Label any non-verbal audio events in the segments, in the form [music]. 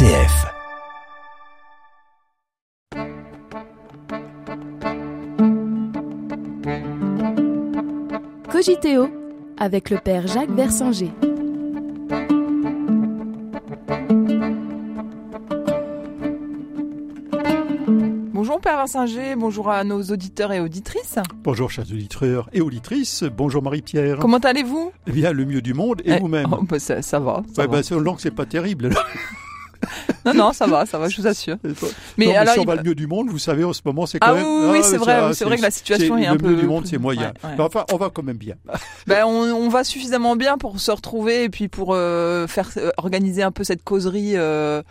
RCF. Cogiteo avec le père Jacques Versinger. Bonjour Père Versinger, bonjour à nos auditeurs et auditrices. Bonjour chers auditeurs et auditrices, bonjour Marie-Pierre. Comment allez-vous? Eh bien, le mieux du monde et Eh, vous-même? oh, bah, ça, ça va. ça Ouais, va. bah, selon que c'est pas terrible. Non, non, ça va, ça va, je vous assure. Mais, Mais alors, si on il va va- le mieux du monde, vous savez, en ce moment, c'est quand Ah même... oui, oui, oui, c'est vrai, c'est vrai que la situation est un le peu- mieux du monde, c'est moyen. Ouais, ouais. Mais Enfin, on va quand même bien. [laughs] Ben, on, on va suffisamment bien pour se retrouver et puis pour euh, faire euh, organiser un peu cette causerie euh,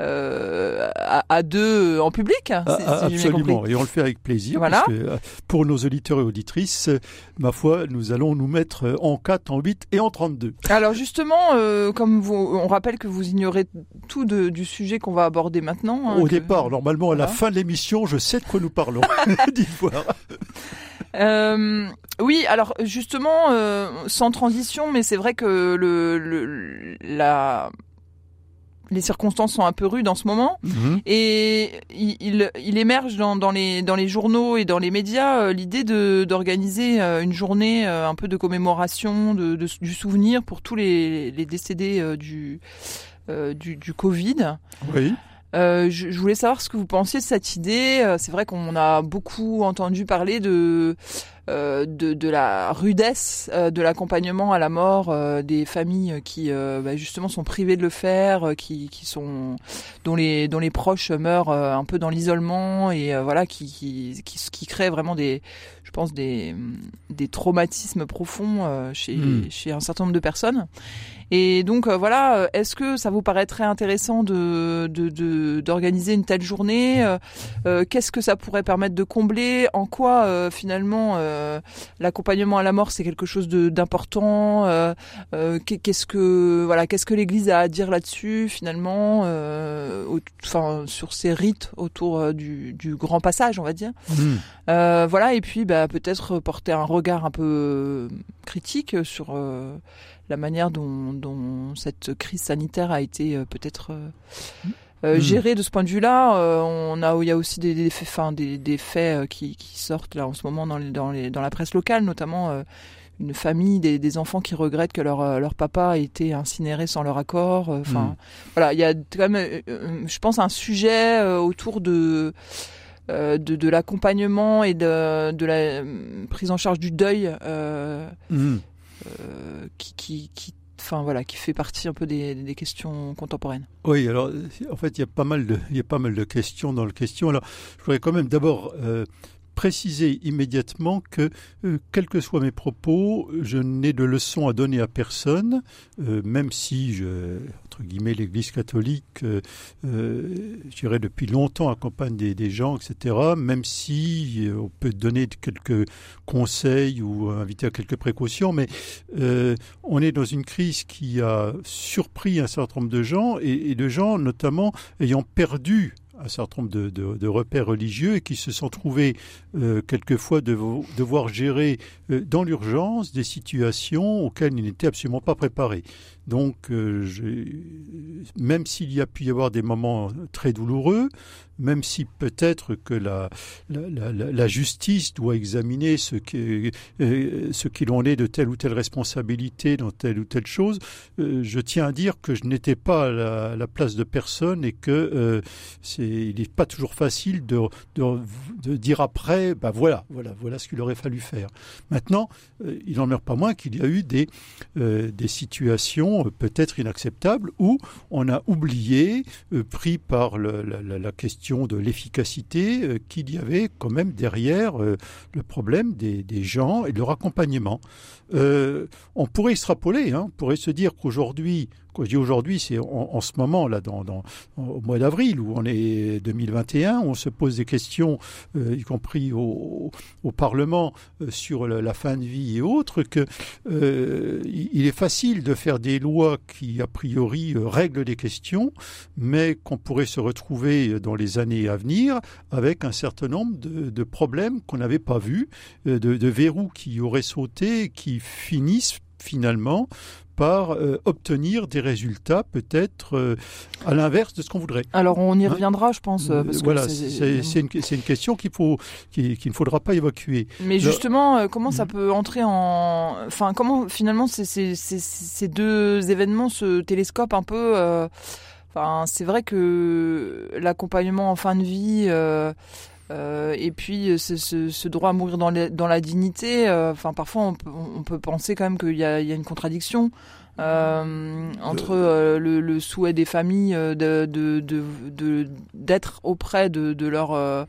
euh, à, à deux en public. si- Ah, ah, si absolument, et on le fait avec plaisir. Voilà. Parce que, euh, pour nos auditeurs et auditrices, ma foi, nous allons nous mettre euh, en 4, en 8 et en 32. Alors justement, euh, comme vous, on rappelle que vous ignorez tout de- du sujet qu'on va aborder maintenant. hein, Au que- départ, normalement, à la fin de l'émission, je sais de quoi nous parlons. [laughs] [laughs] Dites voir. Euh, oui, alors justement, euh, sans transition, mais c'est vrai que le, le- la, les circonstances sont un peu rudes en ce moment. Mhm. Et il, il, il émerge dans, dans, les, dans les journaux et dans les médias euh, l'idée de d'organiser euh, une journée euh, un peu de commémoration de, de- du souvenir pour tous les, les décédés du, du, du Covid. Oui. Je, je voulais savoir ce que vous pensiez de cette idée. C'est vrai qu'on a beaucoup entendu parler de de, de la rudesse euh, de l'accompagnement à la mort euh, des familles qui euh, bah, justement sont privées de le faire, euh, qui, qui sont dont les dont les proches meurent euh, un peu dans l'isolement et euh, voilà qui qui, qui qui crée vraiment des je pense des des traumatismes profonds euh, chez Mm. chez un certain nombre de personnes. Et donc euh, voilà, euh, est-ce que ça vous paraîtrait intéressant de de- de- d'organiser une telle journée? Euh, euh, Qu'est-ce que ça pourrait permettre de combler? En quoi euh, finalement euh, l'accompagnement à la mort c'est quelque chose d'important Euh, euh, qu'est- Qu'est-ce que voilà, qu'est-ce que l'Église a à dire là-dessus finalement euh, au- Enfin sur ces rites autour euh, du, du grand passage, on va dire. Euh, voilà, et puis bah, peut-être porter un regard un peu euh, critique sur euh, la manière dont, dont cette crise sanitaire a été euh, peut-être euh, euh, Mm. gérée de ce point de vue-là. Euh, on a, il y a aussi des, des faits, enfin, des, des faits euh, qui, qui sortent là en ce moment dans, les, dans, les, dans la presse locale, notamment euh, une famille, des, des enfants qui regrettent que leur, leur papa ait été incinéré sans leur accord. Enfin, Mm. voilà, il y a quand même, je pense, un sujet autour de de, de l'accompagnement et de, de la prise en charge du deuil qui, qui, qui, enfin voilà, qui fait partie un peu des, questions contemporaines. Oui, alors en fait, il y a pas mal de, pas mal de questions dans le question. Alors, je voudrais quand même d'abord euh, préciser immédiatement que, euh, quels que soient mes propos, je n'ai de leçons à donner à personne, euh, même si, je, entre guillemets, l'Église catholique, euh, euh, je dirais depuis longtemps accompagne des, gens, etc. Même si euh, on peut donner quelques conseils ou inviter à quelques précautions, mais on est dans une crise qui a surpris un certain nombre de gens et, de gens notamment ayant perdu un certain nombre de, repères religieux et qui se sont trouvés quelquefois devo- devoir gérer dans l'urgence des situations auxquelles ils n'étaient absolument pas préparés. Donc, euh, même s'il y a pu y avoir des moments très douloureux, même si peut-être que la, justice doit examiner ce euh, ce qu'il en est de telle ou telle responsabilité dans telle ou telle chose, euh, je tiens à dire que je n'étais pas à la, place de personne et que euh, il n'est pas toujours facile de, dire après, bah voilà, voilà, voilà ce qu'il aurait fallu faire. Maintenant, il n'en meurt pas moins qu'il y a eu des, des situations euh, peut-être inacceptables où on a oublié, euh, pris par la, question de l'efficacité, euh, qu'il y avait quand même derrière le problème des, gens et de leur accompagnement. On pourrait extrapoler, hein, on pourrait se dire qu'aujourd'hui, quand je dis aujourd'hui, c'est en, ce moment, là, dans, au mois d'avril, où on est 2021, on se pose des questions, euh, y compris au, au Parlement, euh, sur la, fin de vie et autres, que euh, il est facile de faire des lois qui, a priori, euh, règlent des questions, mais qu'on pourrait se retrouver dans les années à venir avec un certain nombre de, problèmes qu'on n'avait pas vus, de, de verrous qui auraient sauté, qui finissent finalement par euh, obtenir des résultats peut-être euh, à l'inverse de ce qu'on voudrait. Alors on y hein reviendra, je pense. Parce voilà, c'est une, une, question qu'il faut, qu'il ne faudra pas évacuer. Mais justement, comment ça mm. peut entrer en, enfin, comment finalement ces deux événements se télescopent un peu. Enfin, c'est vrai que l'accompagnement en fin de vie. Euh, et puis ce, ce, ce, droit à mourir dans, dans la dignité, euh, enfin parfois on peut, on peut, penser quand même qu'il y a, il y a une contradiction euh, entre euh, le, le, souhait des familles de, de, de, d'être auprès de leur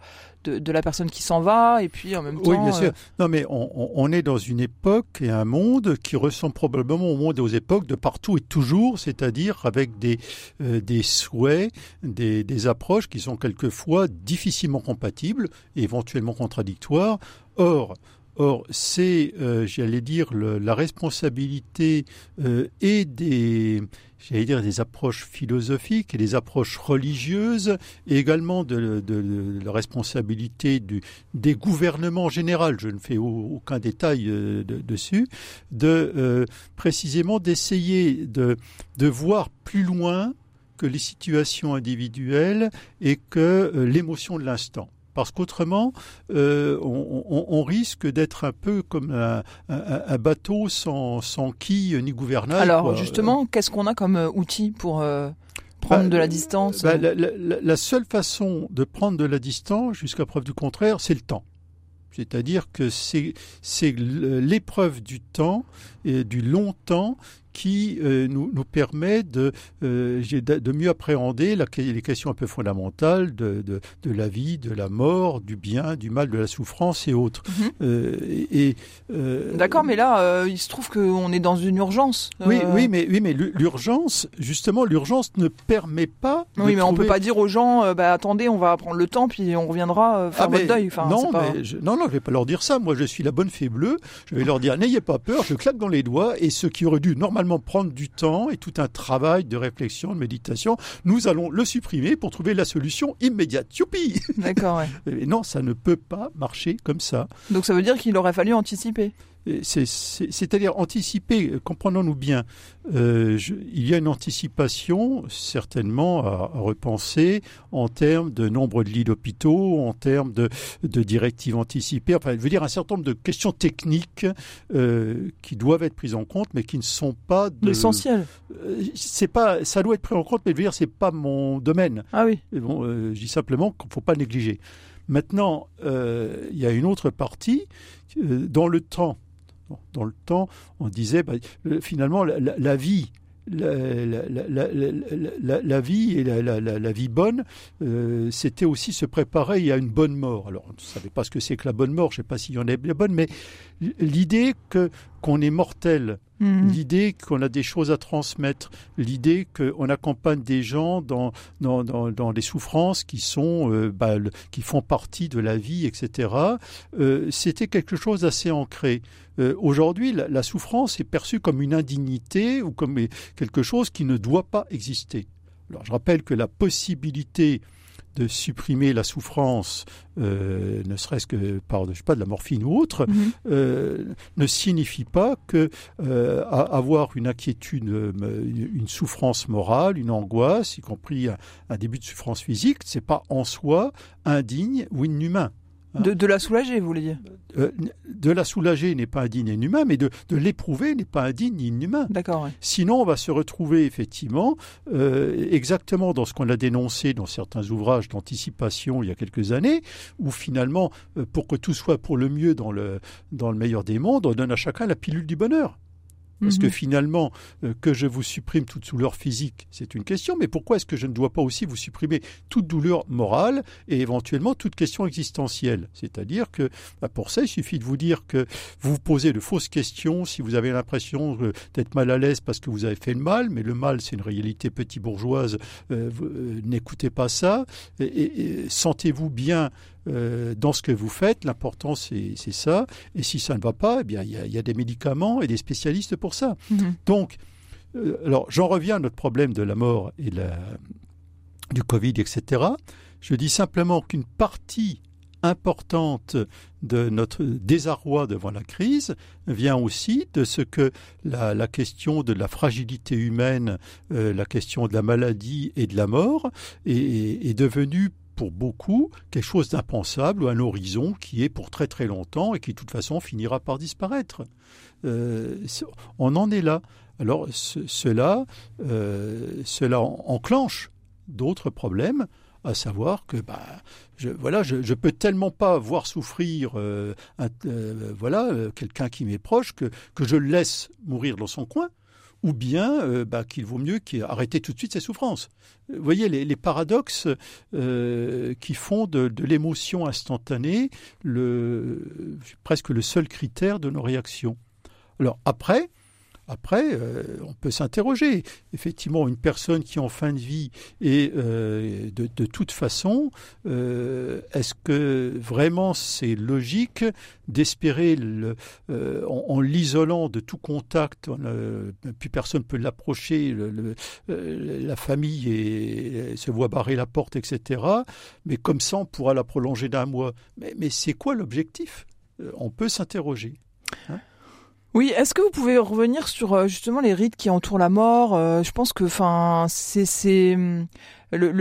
de, la personne qui s'en va et puis en même temps. Oui, bien sûr. Non, mais on, on, est dans une époque et un monde qui ressemble probablement au monde aux époques de partout et toujours, c'est-à-dire avec des, euh, des souhaits, des, des approches qui sont quelquefois difficilement compatibles et éventuellement contradictoires. Or, Or, c'est, euh, j'allais dire, le, la responsabilité euh, et des, j'allais dire, des approches philosophiques et des approches religieuses, et également de, la responsabilité du, des gouvernements en général, je ne fais aucun détail euh, dessus, de euh, précisément d'essayer de, de voir plus loin que les situations individuelles et que euh, l'émotion de l'instant parce qu'autrement, euh, on, risque d'être un peu comme un, bateau sans, sans quille ni gouvernail. Alors justement, qu'est-ce qu'on a comme euh, outil pour euh, prendre bah, de la distance bah, la, seule façon de prendre de la distance, jusqu'à preuve du contraire, c'est le temps. C'est-à-dire que c'est l'épreuve du temps, et du long temps, qui euh, nous, nous, permet de, euh, de mieux appréhender la, les questions un peu fondamentales de, de, de, la vie, de la mort, du bien, du mal, de la souffrance et autres. Mhm. Euh, et, D'accord, mais là, il se trouve qu'on est dans une urgence. Oui, oui, mais, oui, mais l'urgence, justement, l'urgence ne permet pas. Oui, mais on peut pas dire aux gens, bah, attendez, on va prendre le temps, puis on reviendra faire ah, votre deuil. Enfin, non, mais je, non, non, je vais pas leur dire ça. Moi, je suis la bonne fée bleue. Je vais leur dire, n'ayez pas peur, je claque dans les doigts, et ce qui aurait dû normalement prendre du temps et tout un travail de réflexion, de méditation. Nous allons le supprimer pour trouver la solution immédiate. Youpi D'accord, ouais. [laughs] non, ça ne peut pas marcher comme ça. Donc ça veut dire qu'il aurait fallu anticiper c'est-à-dire anticiper, comprenons-nous bien, euh, il y a une anticipation certainement à, repenser en termes de nombre de lits d'hôpitaux, en termes de, de, directives anticipées, enfin je veux dire un certain nombre de questions techniques euh, qui doivent être prises en compte mais qui ne sont pas l'essentiel. Euh, c'est pas, ça doit être pris en compte mais je veux dire c'est pas mon domaine. Ah oui. bon, euh, je dis simplement qu'il ne faut pas négliger. Maintenant, euh, il y a une autre partie dans le temps dans le temps, on disait bah, finalement la, vie, la, vie et la, vie bonne, euh, c'était aussi se préparer à une bonne mort. Alors, on ne savait pas ce que c'est que la bonne mort, je ne sais pas s'il y en a des bonnes, mais l'idée que qu'on est mortel, mhm. l'idée qu'on a des choses à transmettre, l'idée qu'on accompagne des gens dans, dans, dans, les souffrances qui, sont, euh, bah, qui font partie de la vie, etc., euh, c'était quelque chose d'assez ancré. Euh, aujourd'hui, la, souffrance est perçue comme une indignité ou comme quelque chose qui ne doit pas exister. Alors, je rappelle que la possibilité de supprimer la souffrance, euh, ne serait-ce que par, je sais pas, de la morphine ou autre, mhm. euh, ne signifie pas que euh, avoir une inquiétude, une souffrance morale, une angoisse, y compris un, un début de souffrance physique, c'est pas en soi indigne ou inhumain. De, la soulager, vous voulez dire euh, De la soulager n'est pas indigne et inhumain, mais de, l'éprouver n'est pas indigne ni inhumain. D'accord. Sinon, on va se retrouver effectivement euh, exactement dans ce qu'on a dénoncé dans certains ouvrages d'anticipation il y a quelques années, où finalement, euh, pour que tout soit pour le mieux dans le, dans le meilleur des mondes, on donne à chacun la pilule du bonheur. Parce que mhm. finalement, euh, que je vous supprime toute douleur physique, c'est une question, mais pourquoi est-ce que je ne dois pas aussi vous supprimer toute douleur morale et éventuellement toute question existentielle? C'est-à-dire que bah, pour ça, il suffit de vous dire que vous vous posez de fausses questions si vous avez l'impression euh, d'être mal à l'aise parce que vous avez fait le mal, mais le mal, c'est une réalité petit bourgeoise, euh, n'écoutez pas ça, et sentez-vous bien euh, dans ce que vous faites. L'important, c'est ça. Et si ça ne va pas, eh bien, il y, a, des médicaments et des spécialistes pour ça. Mhm. Donc, euh, alors, j'en reviens à notre problème de la mort et la, du Covid, etc. Je dis simplement qu'une partie importante de notre désarroi devant la crise vient aussi de ce que la, question de la fragilité humaine, euh, la question de la maladie et de la mort est, est devenue pour beaucoup quelque chose d'impensable ou un horizon qui est pour très très longtemps et qui de toute façon finira par disparaître. Euh, on en est là. Alors cela, euh, cela enclenche d'autres problèmes, à savoir que bah, je, voilà, peux tellement pas voir souffrir euh, quelqu'un qui m'est proche que, que je le laisse mourir dans son coin ou bien euh, bah, qu'il vaut mieux arrêter tout de suite ses souffrances. Vous voyez les, paradoxes euh, qui font de, l'émotion instantanée presque le seul critère de nos réactions. Alors après, après, euh, on peut s'interroger. Effectivement, une personne qui est en fin de vie et euh, de, toute façon, euh, est-ce que vraiment c'est logique d'espérer, en, l'isolant de tout contact, plus personne ne peut l'approcher, la famille se voit barrer la porte, etc. Mais comme ça, on pourra la prolonger d'un mois. Mais, mais c'est quoi l'objectif? On peut s'interroger. Hein? Oui, est-ce que vous pouvez revenir sur euh, justement les rites qui entourent la mort euh, Je pense que, enfin, c'est hum, le,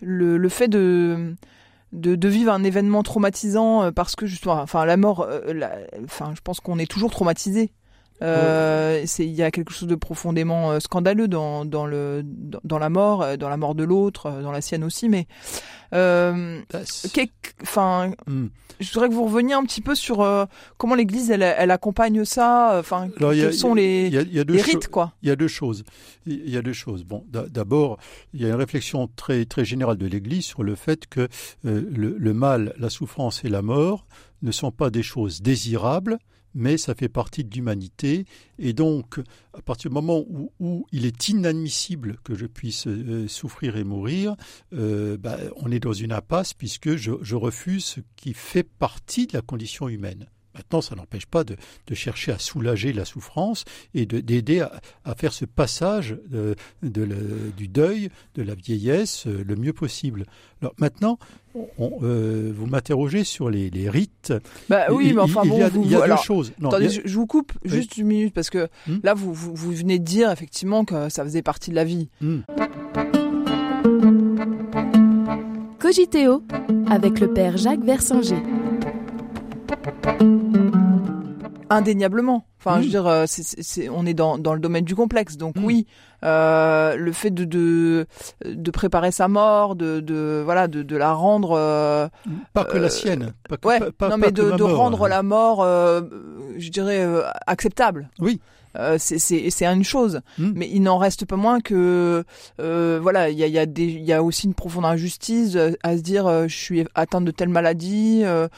le, fait de, de, de vivre un événement traumatisant euh, parce que justement, enfin, la mort, enfin, je pense qu'on est toujours traumatisé. Euh, c'est il y a quelque chose de profondément scandaleux dans dans le dans, la mort, dans la mort de l'autre, dans la sienne aussi, mais euh, enfin, hmm. je voudrais que vous reveniez un petit peu sur euh, comment l'Église elle, elle, accompagne ça. Enfin, quels sont les, les rites, quoi Il y a deux choses. Il y a deux choses. Bon, d'abord, il y a une réflexion très très générale de l'Église sur le fait que euh, le, le mal, la souffrance et la mort ne sont pas des choses désirables, mais ça fait partie de l'humanité. Et donc, à partir du moment où, il est inadmissible que je puisse euh, souffrir et mourir, euh, bah, on est dans une impasse puisque je, je refuse ce qui fait partie de la condition humaine. Maintenant, ça n'empêche pas de, chercher à soulager la souffrance et d'aider à, faire ce passage de, du deuil, de la vieillesse, euh, le mieux possible. Alors maintenant, euh, vous m'interrogez sur les, rites. Bah oui, mais enfin bon, il y a, deux choses. attendez, je, vous coupe juste une minute parce que hmm là, vous, vous, venez de dire effectivement que ça faisait partie de la vie. Hmm. Cogiteo avec le père Jacques Versinger. Indéniablement. Enfin, je veux dire, euh, on est dans, dans le domaine du complexe, donc mm. oui, euh, le fait de, de, de préparer sa mort, de, de voilà, de, de la rendre. Euh, pas que la sienne. Pas ouais, non mais de, de rendre la mort, je dirais acceptable. Oui. Euh, c'est une chose, hmm. mais il n'en reste pas moins que euh, voilà, il y a, y, a y a aussi une profonde injustice euh, à se dire euh, je suis atteinte de telle maladie, euh,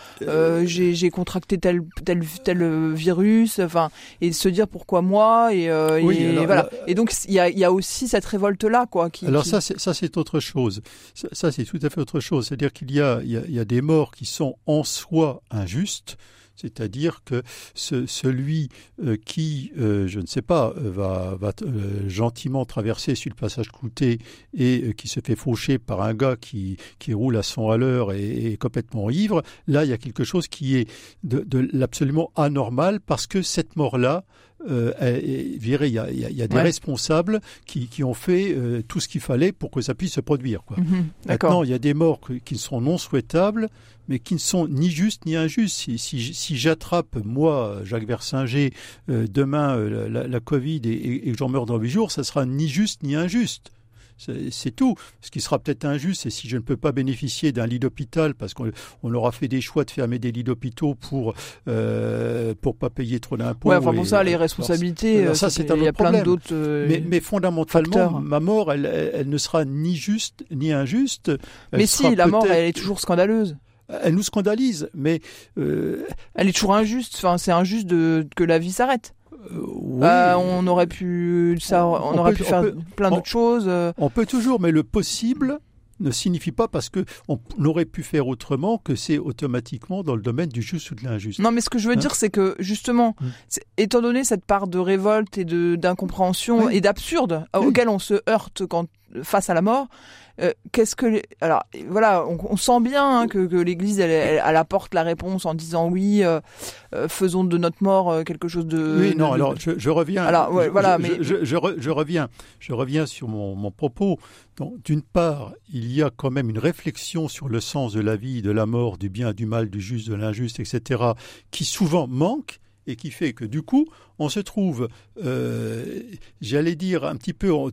j'ai contracté tel tel tel virus, enfin et se dire pourquoi moi et, et voilà. et donc il y a, y a aussi cette révolte là quoi. Qui, alors ça c'est ça c'est autre chose. Ça, ça c'est tout à fait autre chose. C'est-à-dire qu'il y a il y a, y a des morts qui sont en soi injustes c'est-à-dire que celui euh, qui, euh, je ne sais pas, va, euh, gentiment traverser sur le passage clouté et qui se fait faucher par un gars qui, roule à son à l'heure et est complètement ivre, là, il y a quelque chose qui est de, de l'absolument anormal parce que cette mort-là, euh, il y a, y a des responsables qui, qui, ont fait euh, tout ce qu'il fallait pour que ça puisse se produire. Quoi. Mhm, Maintenant, il y a des morts qui sont non souhaitables, mais qui ne sont ni justes ni injustes. Si, si, si j'attrape, moi, Jacques Versinger, euh, demain la, la, Covid et, et que j'en meurs dans huit jours, ça sera ni juste ni injuste. C'est tout. Ce qui sera peut-être injuste, c'est si je ne peux pas bénéficier d'un lit d'hôpital parce qu'on aura fait des choix de fermer des lits d'hôpitaux pour euh, pour pas payer trop d'impôts. Ouais, enfin pour ça, les responsabilités. ça, c'est un Il y a plein d'autres. Euh, mais, mais, fondamentalement, ma mort, elle, elle, ne sera ni juste ni injuste. mais si, la mort, elle est toujours scandaleuse elle nous scandalise, mais euh... elle est toujours injuste. Enfin, c'est injuste de que la vie s'arrête. Euh, oui. Bah, on aurait pu ça, on, aurait pu faire plein d'autres choses. Euh. On peut toujours, mais le possible ne signifie pas parce que on aurait pu faire autrement que c'est automatiquement dans le domaine du juste ou de l'injuste. Non, mais ce que je veux hein dire, c'est que justement, mm. étant donné cette part de révolte et de d'incompréhension et d'absurde auquel on se heurte quand face à la mort. Euh, qu'est-ce que alors voilà on, sent bien hein, que, l'Église elle, apporte la réponse en disant oui euh, euh, faisons de notre mort quelque chose de oui non alors je, reviens alors voilà mais je, reviens je reviens sur mon, mon propos d'une part il y a quand même une réflexion sur le sens de la vie de la mort du bien du mal du juste de l'injuste etc qui souvent manque et qui fait que du coup, on se trouve, euh, j'allais dire un petit peu, on,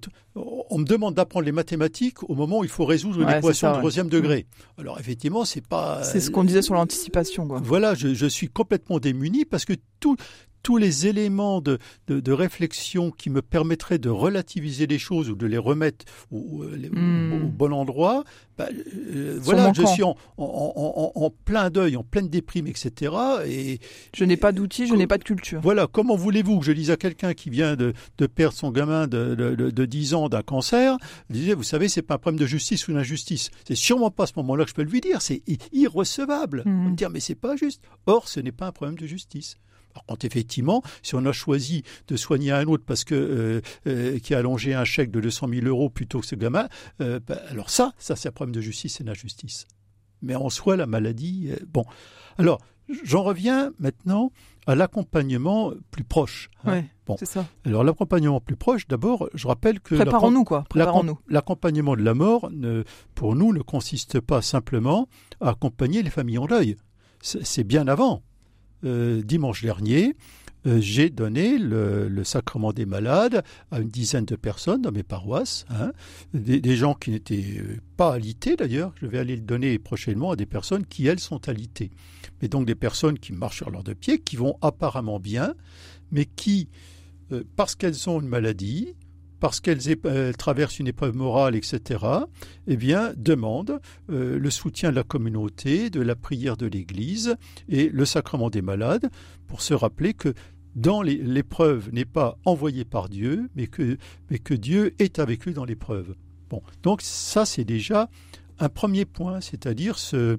me demande d'apprendre les mathématiques au moment où il faut résoudre une équation de troisième degré. Mm. Alors effectivement, c'est pas. C'est ce qu'on disait sur l'anticipation. Voilà, je, je, suis complètement démuni parce que tout, tous les éléments de, de, réflexion qui me permettraient de relativiser les choses ou de les remettre au, hmm. bon endroit, bah, euh, voilà, je suis en, en, en, plein deuil, en pleine déprime, etc. Et je n'ai pas d'outils, je n'ai pas de culture. Voilà, comment voulez-vous que je dise à quelqu'un qui vient de, de, perdre son gamin de, de 10 ans d'un cancer, disait, vous savez, c'est pas un problème de justice ou d'injustice. C'est sûrement pas à ce moment-là que je peux lui dire. C'est irrecevable. Hmm. me dire, mais c'est pas juste. Or, ce n'est pas un problème de justice. Par contre, effectivement, si on a choisi de soigner un autre parce que euh, euh, qui a allongé un chèque de 200 000 euros plutôt que ce gamin, euh, ben, alors ça, ça c'est un problème de justice et d'injustice. Mais en soi, la maladie, bon. Alors, j'en reviens maintenant à l'accompagnement plus proche. Hein. bon. c'est ça. Alors l'accompagnement plus proche, d'abord, je rappelle que préparons-nous quoi. Préparons-nous. L'accompagnement de la mort, ne, pour nous, ne consiste pas simplement à accompagner les familles en deuil. C'est bien avant. Euh, dimanche dernier, euh, j'ai donné le, sacrement des malades à une dizaine de personnes dans mes paroisses, hein. des, gens qui n'étaient euh, pas alités d'ailleurs. Je vais aller le donner prochainement à des personnes qui, elles, sont alitées. Mais donc des personnes qui marchent sur leurs deux pieds, qui vont apparemment bien, mais qui, parce qu'elles ont une maladie, parce qu'elles traversent une épreuve morale, etc., eh bien, demandent euh, le soutien de la communauté, de la prière de l'Église et le sacrement des malades pour se rappeler que dans l'épreuve n'est pas envoyée par Dieu, mais que, mais que Dieu est avec eux dans l'épreuve. Bon, donc ça c'est déjà un premier point, c'est-à-dire ce,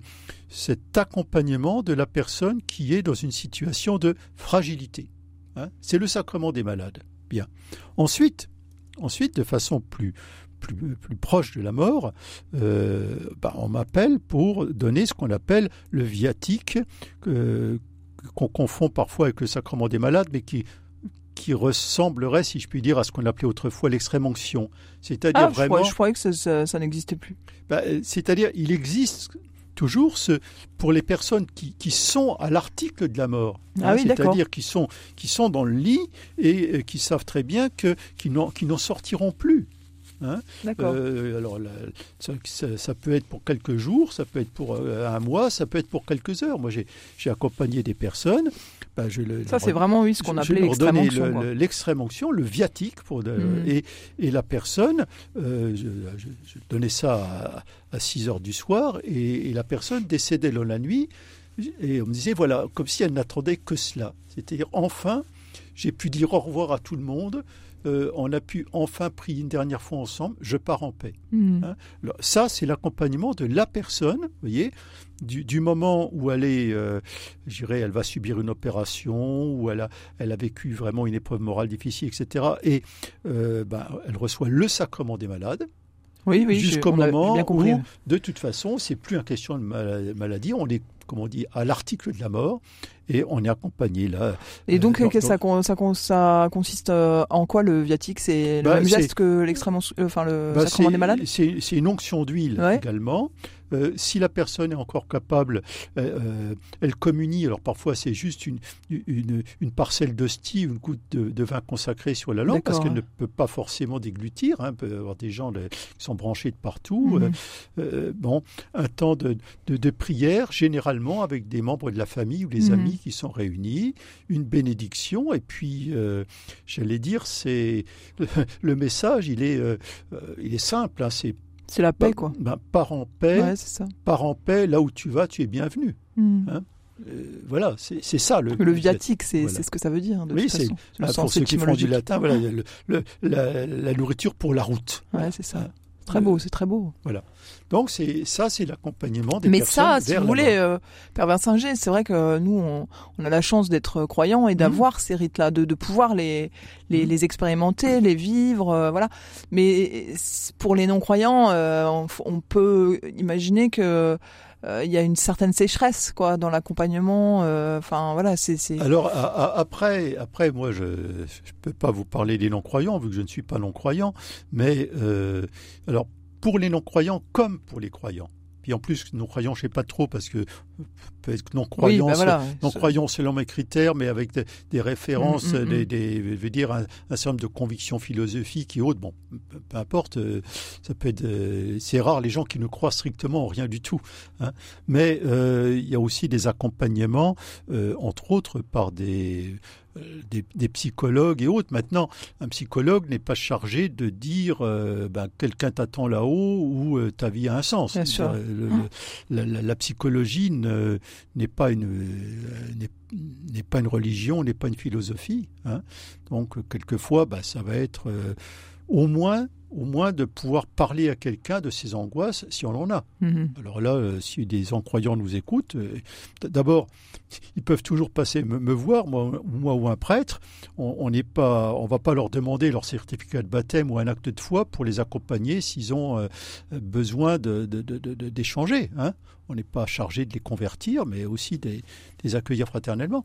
cet accompagnement de la personne qui est dans une situation de fragilité. Hein. c'est le sacrement des malades. Bien. Ensuite, Ensuite, de façon plus, plus, plus proche de la mort, euh, bah, on m'appelle pour donner ce qu'on appelle le viatique, qu'on confond parfois avec le sacrement des malades, mais qui, qui ressemblerait, si je puis dire, à ce qu'on appelait autrefois l'extrême onction. C'est-à-dire ah, vraiment. Je croyais, que ça, n'existait plus. Bah, c'est-à-dire, il existe toujours ce, pour les personnes qui, qui sont à l'article de la mort, ah hein, c'est-à-dire qui sont, qui sont dans le lit et euh, qui savent très bien que, qu'ils n'en sortiront plus. Hein. Euh, alors ça, peut être pour quelques jours, ça peut être pour euh, un mois, ça peut être pour quelques heures. Moi, j'ai accompagné des personnes. Ben, je ça, c'est vraiment oui, ce qu'on appelait l'extrême onction. L'extrême onction, le viatique, pour mm. et, et, la personne, euh, je, je, donnais ça à, à 6 heures du soir, et, et la personne décédait dans la nuit. Et on me disait, voilà, comme si elle n'attendait que cela. C'est-à-dire, enfin, j'ai pu dire au revoir à tout le monde. Euh, on a pu enfin prier une dernière fois ensemble, je pars en paix. Hmm. Hein. ça, c'est l'accompagnement de la personne, vous voyez, du, moment où elle est, euh, elle va subir une opération, où elle a, elle a vécu vraiment une épreuve morale difficile, etc. Et euh, ben, elle reçoit le sacrement des malades. Oui, oui, jusqu'au moment où, de toute façon, c'est plus une question de maladie, on est comme on dit, à l'article de la mort, et on est accompagné là. Et donc, euh, ça, ça, ça, consiste euh, en quoi le viatique? C'est le bah, même geste que l'extrême, enfin le bah, sacrement des malades? C'est une onction d'huile également. Euh, si la personne est encore capable, euh, euh, elle communie. Alors parfois c'est juste une, une, parcelle d'hostie, une goutte de, vin consacré sur la langue, parce qu'elle ne peut pas forcément déglutir. Hein, peut y avoir des gens qui sont branchés de partout. Mhm. bon, un temps de, de, prière, généralement avec des membres de la famille ou les mhm. amis qui sont réunis, une bénédiction, et puis j'allais dire, c'est [laughs] le message, il est, il est simple. Hein, c'est c'est la paix, quoi. Ben, pars en paix. Ouais, ça. Pars en paix, là où tu vas, tu es bienvenu. Hmm. Hein euh, voilà, c'est ça le. Le viatique, c'est ce que ça veut dire. De oui, c'est ah, pour ceux qui font du latin, voilà, le, la, la, nourriture pour la route. Ouais, c'est ça. Très beau, c'est très beau. Voilà. Donc c'est ça, c'est l'accompagnement des Mais personnes. ça, si vers vous voulez, euh, Père Versinger, c'est vrai que nous, on, on a la chance d'être croyants et d'avoir ces rites-là, de, de pouvoir les, les, Mhm. les expérimenter, les vivre, euh, voilà. Mais c- pour les non-croyants, euh, on, peut imaginer que euh, il y a une certaine sécheresse, quoi, dans l'accompagnement. euh, Enfin, voilà, c'est. Alors après, après moi je ne peux pas vous parler des non-croyants vu que je ne suis pas non-croyant, mais euh, alors pour les non-croyants comme pour les croyants. Puis en plus non-croyants je sais pas trop parce que être oui, non-croyant, bah voilà. non-croyant selon mes critères, mais avec des, des références, Mm, mm, mm. des, des- je veux dire un, un certain nombre de convictions philosophiques et autres. Bon, peu, importe, euh, ça peut être, euh, c'est rare les gens qui ne croient strictement en rien du tout. hein. Mais euh, il y a aussi des accompagnements, euh, entre autres par des, des, des psychologues et autres. Maintenant, un psychologue n'est pas chargé de dire euh, ben, quelqu'un t'attend là-haut ou euh, ta vie a un sens. Bien sûr. Le- Hum. la, la- la psychologie ne- n'est pas une euh, n'est- pas une religion, n'est pas une philosophie. hein. Donc euh, quelquefois, bah, ça va être euh, au moins au moins de pouvoir parler à quelqu'un de ses angoisses si on en a. Mhm. Alors là, euh, si des incroyants nous écoutent, euh, d'abord, ils peuvent toujours passer me, me voir, moi, moi ou un prêtre. On n'est pas, on va pas leur demander leur certificat de baptême ou un acte de foi pour les accompagner s'ils ont euh, besoin d'échanger. hein. On n'est pas chargé de les convertir, mais aussi de les accueillir fraternellement.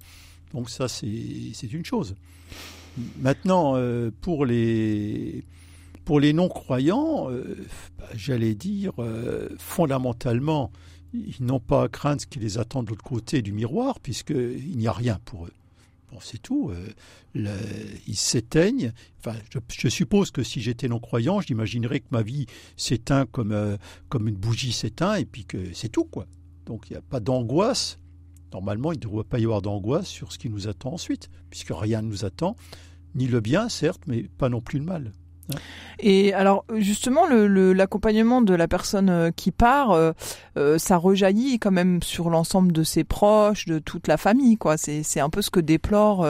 Donc ça, c'est une chose. Maintenant, euh, pour les pour les non-croyants, euh, bah, j'allais dire, euh, fondamentalement, ils n'ont pas à craindre ce qui les attend de l'autre côté du miroir, puisqu'il n'y a rien pour eux. Bon, c'est tout. ils s'éteignent. Enfin, je, suppose que si j'étais non-croyant, j'imaginerais que ma vie s'éteint comme, comme une bougie s'éteint, et puis que c'est tout, quoi. Donc il n'y a pas d'angoisse. Normalement, il ne devrait pas y avoir d'angoisse sur ce qui nous attend ensuite, puisque rien ne nous attend, ni le bien, certes, mais pas non plus le mal. Et alors justement, le- le- l'accompagnement de la personne euh, qui part, euh, euh, ça rejaillit quand même sur l'ensemble de ses proches, de toute la famille, quoi. C'est un peu ce que déplorent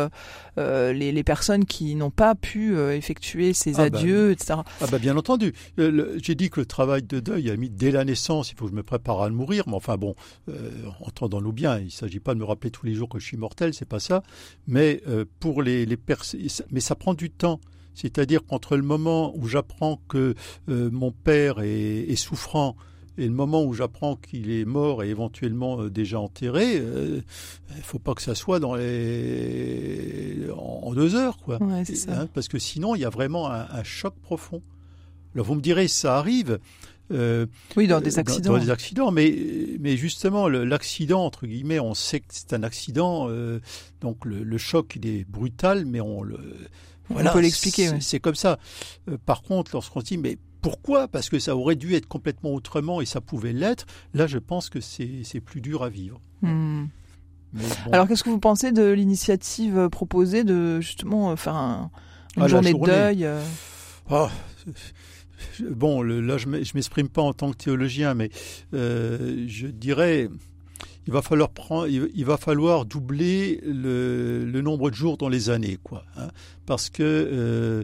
euh, les, les personnes qui n'ont pas pu effectuer ces Ah bah, adieux, etc. Ah bah bien entendu. J'ai dit que le travail de deuil a mis dès la naissance, il faut que je me prépare à le mourir, mais enfin bon, euh, entendons-nous bien, il ne s'agit pas de me rappeler tous les jours que je suis mortel, c'est pas ça. Mais pour les, les personnes, mais ça prend du temps. C'est-à-dire qu'entre le moment où j'apprends que euh, mon père est, est souffrant et le moment où j'apprends qu'il est mort et éventuellement euh, déjà enterré, euh, il ne faut pas que ça soit dans les en, en deux heures, quoi. Ouais, c'est ça. Hein, parce que sinon, il y a vraiment un, un choc profond. Alors vous me direz, ça arrive. euh, Oui, dans euh, des accidents. Dans, des accidents, mais, mais justement, l'accident, entre guillemets, on sait que c'est un accident, euh, donc le, le choc, il est brutal, mais on le... On peut l'expliquer, c'est- ouais. Comme ça. Euh, par contre, lorsqu'on se dit, mais pourquoi? Parce que ça aurait dû être complètement autrement et ça pouvait l'être. Là, je pense que c'est c'est plus dur à vivre. Hmm. Bon. Alors qu'est-ce que vous pensez de l'initiative euh, proposée de justement euh, faire un- une Ah, journée, journée. de deuil euh, Ah, bon, le- là, je ne m'exprime pas en tant que théologien, mais euh, je dirais, il va falloir prendre, il, va falloir doubler le, le nombre de jours dans les années, quoi. hein. parce que, euh,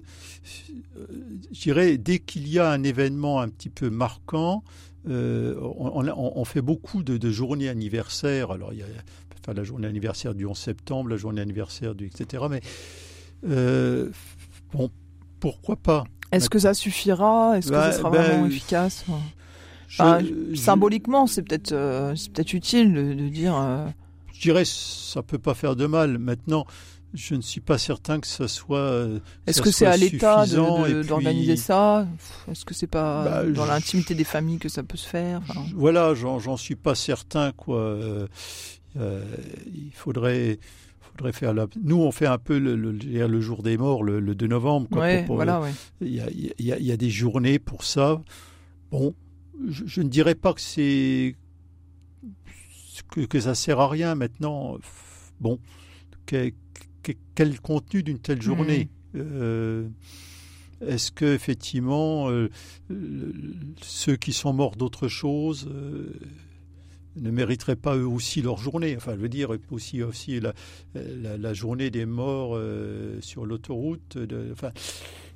je dirais, dès qu'il y a un événement un petit peu marquant, euh, on, on- on fait beaucoup de, de journées anniversaires. Alors, il y a enfin, la journée anniversaire du 11 septembre, la journée anniversaire du etc. Mais euh, bon, pourquoi pas? Est-ce que ça suffira? Est-ce que Bah, ça sera bah, vraiment efficace? Je- Enfin, je- Symboliquement, c'est peut-être euh, c'est peut-être utile de, de dire. euh, Je dirais ça peut pas faire de mal. Maintenant, je ne suis pas certain que ça soit. euh, Est-ce que c'est à l'État puis- d'organiser ça? Est-ce que c'est pas Bah, dans je- l'intimité des familles que ça peut se faire? Enfin, Voilà, j'en j'en suis pas certain quoi. Euh, euh, il faudrait. faudrait faire la... Nous, on fait un peu le, le- jour des morts, le, le 2 novembre. quoi, ouais, pour- pour- voilà, ouais. Il y, a, il y a- il y a des journées pour ça. Bon, je, je ne dirais pas que c'est que, que ça sert à rien maintenant. Bon, que- que- quel contenu d'une telle journée Euh, Est-ce que effectivement euh, euh, ceux qui sont morts d'autre chose euh, ne mériteraient pas eux aussi leur journée. Enfin, je veux dire, aussi, aussi la, la, journée des morts euh, sur l'autoroute. Enfin,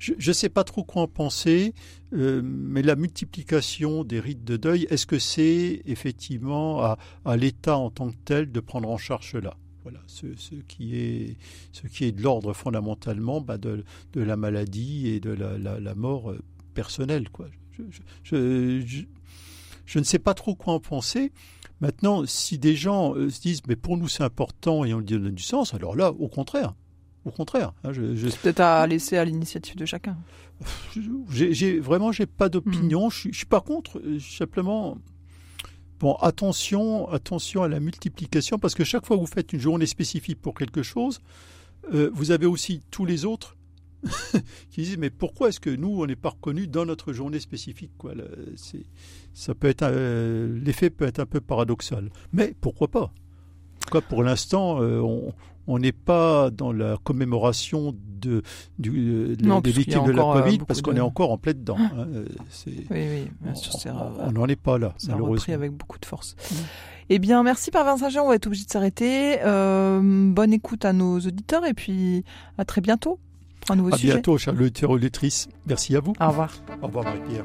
je ne sais pas trop quoi en penser, euh, mais la multiplication des rites de deuil, est-ce que c'est effectivement à, l'État en tant que tel de prendre en charge cela? Voilà, ce, ce, qui est, ce qui est de l'ordre fondamentalement bah, de, de, la maladie et de la, la, la mort euh, personnelle. Quoi. Je, je, je, je, ne sais pas trop quoi en penser. Maintenant, si des gens euh, se disent mais pour nous c'est important et on lui donne du sens, alors là, au contraire, au contraire. Hein, je, je... Peut-être à laisser à l'initiative de chacun. J'ai vraiment j'ai pas d'opinion. Hmm. Je, je, suis pas contre. Euh, simplement, bon, attention, attention à la multiplication parce que chaque fois que vous faites une journée spécifique pour quelque chose, euh, vous avez aussi tous les autres [laughs] qui disent mais pourquoi est-ce que nous on n'est pas reconnus dans notre journée spécifique quoi ça peut être euh, l'effet peut être un peu paradoxal mais pourquoi pas? Quoi pour l'instant euh, on n'est pas dans la commémoration de, du, non, des victimes de la euh, Covid parce qu'on est encore en plein dedans. Hein, oui, oui, bien sûr, on n'en est pas là, ça a repris avec beaucoup de force. Mmh. Eh bien, merci par Vincent on va être obligé de s'arrêter. bonne écoute à nos auditeurs et puis à très bientôt à bientôt, chers auditeurs Merci à vous. Au revoir. Au revoir, Marie-Pierre.